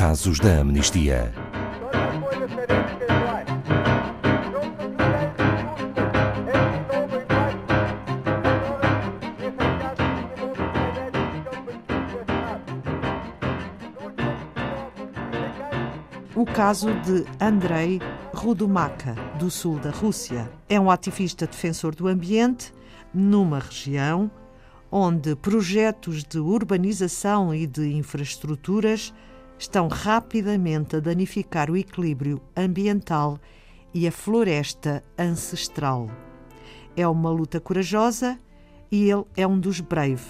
Casos da Amnistia. O caso de Andrei Rudomaka, do sul da Rússia. É um ativista defensor do ambiente numa região onde projetos de urbanização e de infraestruturas estão rapidamente a danificar o equilíbrio ambiental e a floresta ancestral. É uma luta corajosa e ele é um dos Brave.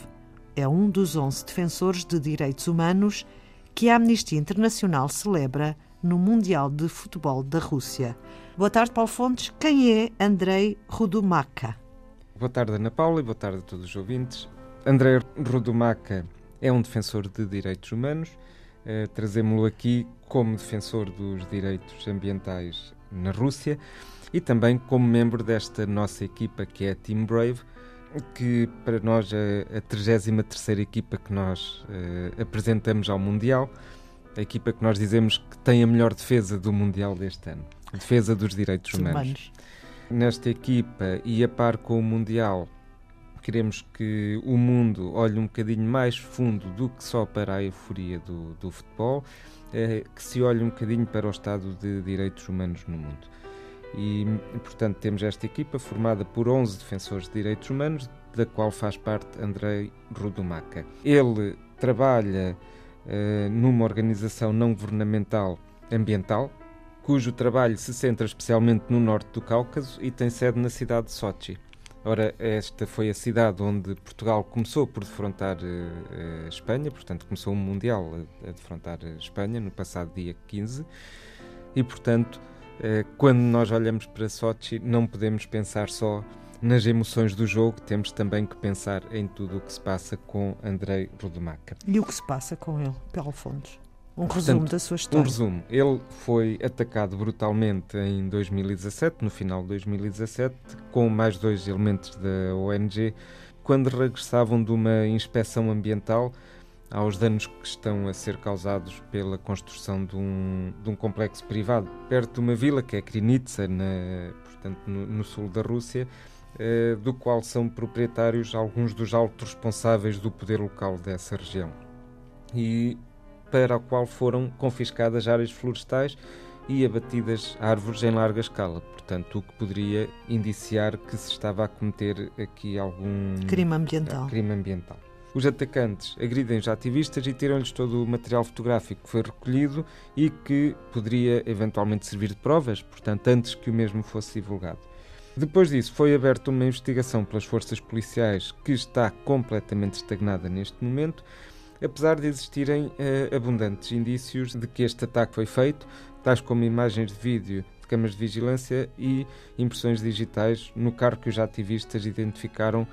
É um dos 11 defensores de direitos humanos que a Amnistia Internacional celebra no Mundial de Futebol da Rússia. Boa tarde, Paulo Fontes. Quem é Andrei Rudomaka? Boa tarde, Ana Paula, e boa tarde a todos os ouvintes. André Rodomaca é um defensor de direitos humanos. Uh, Trazemos-lo aqui como defensor dos direitos ambientais na Rússia e também como membro desta nossa equipa que é a Team Brave, que para nós é a 33 equipa que nós uh, apresentamos ao Mundial, a equipa que nós dizemos que tem a melhor defesa do Mundial deste ano, defesa dos direitos humanos. humanos nesta equipa e a par com o Mundial, queremos que o mundo olhe um bocadinho mais fundo do que só para a euforia do, do futebol, é, que se olhe um bocadinho para o estado de direitos humanos no mundo. E, portanto, temos esta equipa formada por 11 defensores de direitos humanos, da qual faz parte Andrei Rudomaca. Ele trabalha uh, numa organização não governamental ambiental, cujo trabalho se centra especialmente no norte do Cáucaso e tem sede na cidade de Sochi. Ora, esta foi a cidade onde Portugal começou por defrontar uh, a Espanha, portanto, começou um Mundial a, a defrontar a Espanha no passado dia 15, e, portanto, uh, quando nós olhamos para Sochi, não podemos pensar só nas emoções do jogo, temos também que pensar em tudo o que se passa com Andrei Rodemaca. E o que se passa com ele, Paulo Fontes? Um resumo da sua história. Um resumo. Ele foi atacado brutalmente em 2017, no final de 2017, com mais dois elementos da ONG, quando regressavam de uma inspeção ambiental aos danos que estão a ser causados pela construção de um, de um complexo privado perto de uma vila que é Krinitsa, na, portanto, no, no sul da Rússia, eh, do qual são proprietários alguns dos altos responsáveis do poder local dessa região. E para a qual foram confiscadas áreas florestais e abatidas árvores em larga escala. Portanto, o que poderia indiciar que se estava a cometer aqui algum crime ambiental. Crime ambiental. Os atacantes agridem os ativistas e tiram-lhes todo o material fotográfico que foi recolhido e que poderia eventualmente servir de provas, portanto, antes que o mesmo fosse divulgado. Depois disso, foi aberta uma investigação pelas forças policiais que está completamente estagnada neste momento apesar de existirem uh, abundantes indícios de que este ataque foi feito, tais como imagens de vídeo de câmaras de vigilância e impressões digitais no carro que os ativistas identificaram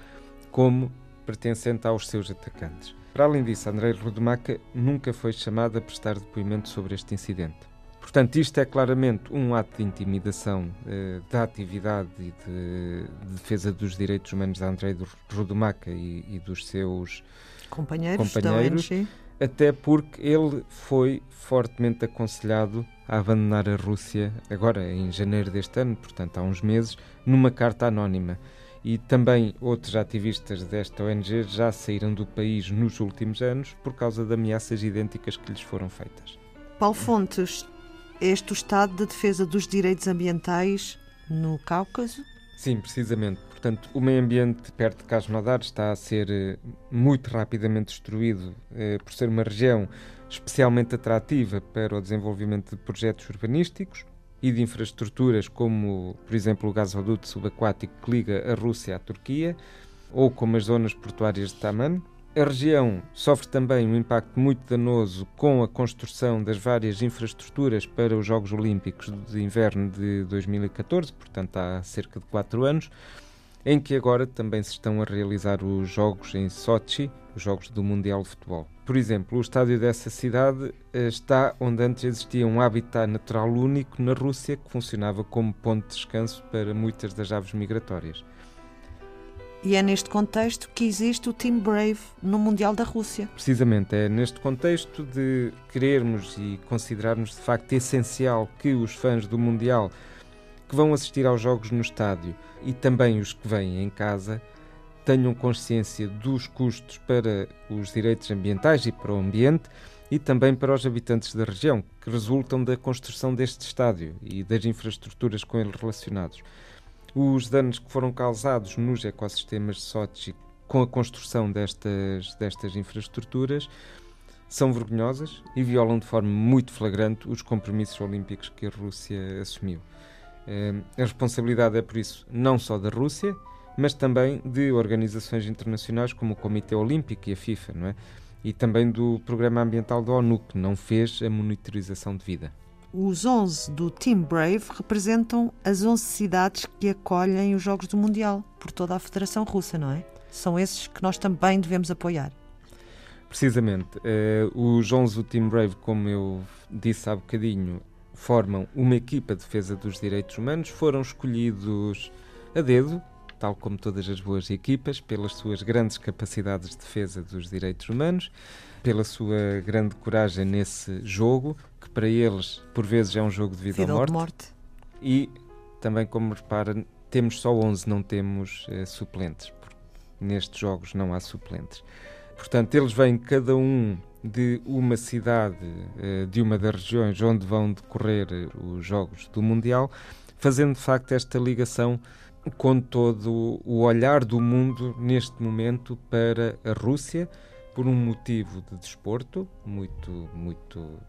como pertencente aos seus atacantes. Para além disso, Andrei Rodemaca nunca foi chamado a prestar depoimento sobre este incidente. Portanto, isto é claramente um ato de intimidação eh, da atividade e de, de, defesa dos direitos humanos de Andrei Rodemaca e, e dos seus companheiros, companheiros até porque ele foi fortemente aconselhado a abandonar a Rússia agora em janeiro deste ano, portanto há uns meses, numa carta anónima. E também outros ativistas desta ONG já saíram do país nos últimos anos por causa de ameaças idênticas que lhes foram feitas. Paulo Fontes, este o estado de defesa dos direitos ambientais no Cáucaso? Sim, precisamente. Portanto, o meio ambiente perto de Krasnodar está a ser eh, muito rapidamente destruído eh, por ser uma região especialmente atrativa para o desenvolvimento de projetos urbanísticos e de infraestruturas como, por exemplo, o gasoduto subaquático que liga a Rússia à Turquia ou como as zonas portuárias de Taman. A região sofre também um impacto muito danoso com a construção das várias infraestruturas para os Jogos Olímpicos de Inverno de 2014, portanto há cerca de quatro anos, em que agora também se estão a realizar os Jogos em Sochi, os Jogos do Mundial de Futebol. Por exemplo, o estádio dessa cidade eh, está onde antes existia um habitat natural único na Rússia que funcionava como ponto de descanso para muitas das aves migratórias. E é neste contexto que existe o Team Brave no Mundial da Rússia. Precisamente, é neste contexto de querermos e considerarmos de facto essencial que os fãs do Mundial que vão assistir aos jogos no estádio e também os que vêm em casa tenham consciência dos custos para os direitos ambientais e para o ambiente e também para os habitantes da região, que resultam da construção deste estádio e das infraestruturas com ele relacionados. Os danos que foram causados nos ecossistemas de Sochi com a construção destas, destas infraestruturas são vergonhosas e violam de forma muito flagrante os compromissos olímpicos que a Rússia assumiu. Eh, a responsabilidade é, por isso, não só da Rússia, mas também de organizações internacionais como o Comitê Olímpico e a FIFA, não é? E também do Programa Ambiental da ONU, que não fez a monitorização devida. Os 11 do Team Brave representam as 11 cidades que acolhem os Jogos do Mundial por toda a Federação Russa, não é? São esses que nós também devemos apoiar. Precisamente. Uh, os 11 do Team Brave, como eu disse há bocadinho, formam uma equipa de defesa dos direitos humanos, foram escolhidos a dedo, tal como todas as boas equipas, pelas suas grandes capacidades de defesa dos direitos humanos, pela sua grande coragem nesse jogo, que para eles, por vezes, é um jogo de vida, vida ou morte. morte. E também, como repara, temos só 11, não temos uh, suplentes. Nestes jogos não há suplentes. Portanto, eles vêm cada um de uma cidade, uh, de uma das regiões onde vão decorrer os Jogos do Mundial, fazendo de facto esta ligação com todo o olhar do mundo neste momento para a Rússia, por um motivo de desporto muito, muito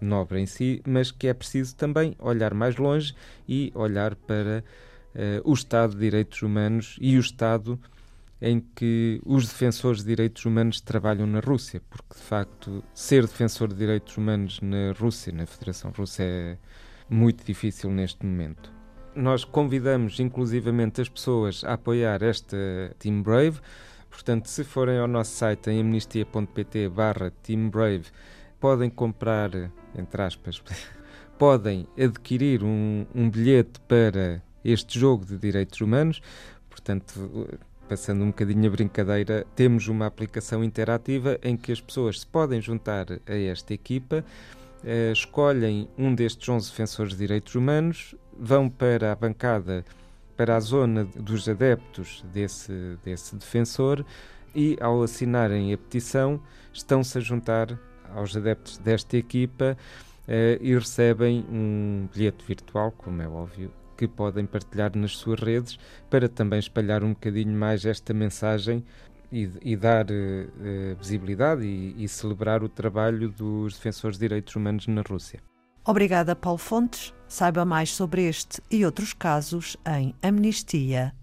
nobre em si, mas que é preciso também olhar mais longe e olhar para uh, o Estado de Direitos Humanos e o Estado em que os defensores de direitos humanos trabalham na Rússia, porque de facto ser defensor de direitos humanos na Rússia, na Federação Russa, é muito difícil neste momento. Nós convidamos inclusivamente as pessoas a apoiar esta Team Brave Portanto, se forem ao nosso site em amnistia.pt barra teambrave, podem comprar, entre aspas, podem adquirir um, um bilhete para este jogo de direitos humanos. Portanto, passando um bocadinho a brincadeira, temos uma aplicação interativa em que as pessoas se podem juntar a esta equipa, eh, escolhem um destes 11 defensores de direitos humanos, vão para a bancada para a zona dos adeptos desse, desse defensor e, ao assinarem a petição, estão-se a juntar aos adeptos desta equipa eh, e recebem um bilhete virtual, como é óbvio, que podem partilhar nas suas redes para também espalhar um bocadinho mais esta mensagem e, e dar eh, eh visibilidade e, e celebrar o trabalho dos defensores de direitos humanos na Rússia. Obrigada, Paulo Fontes. Saiba mais sobre este e outros casos em amnistia.pt.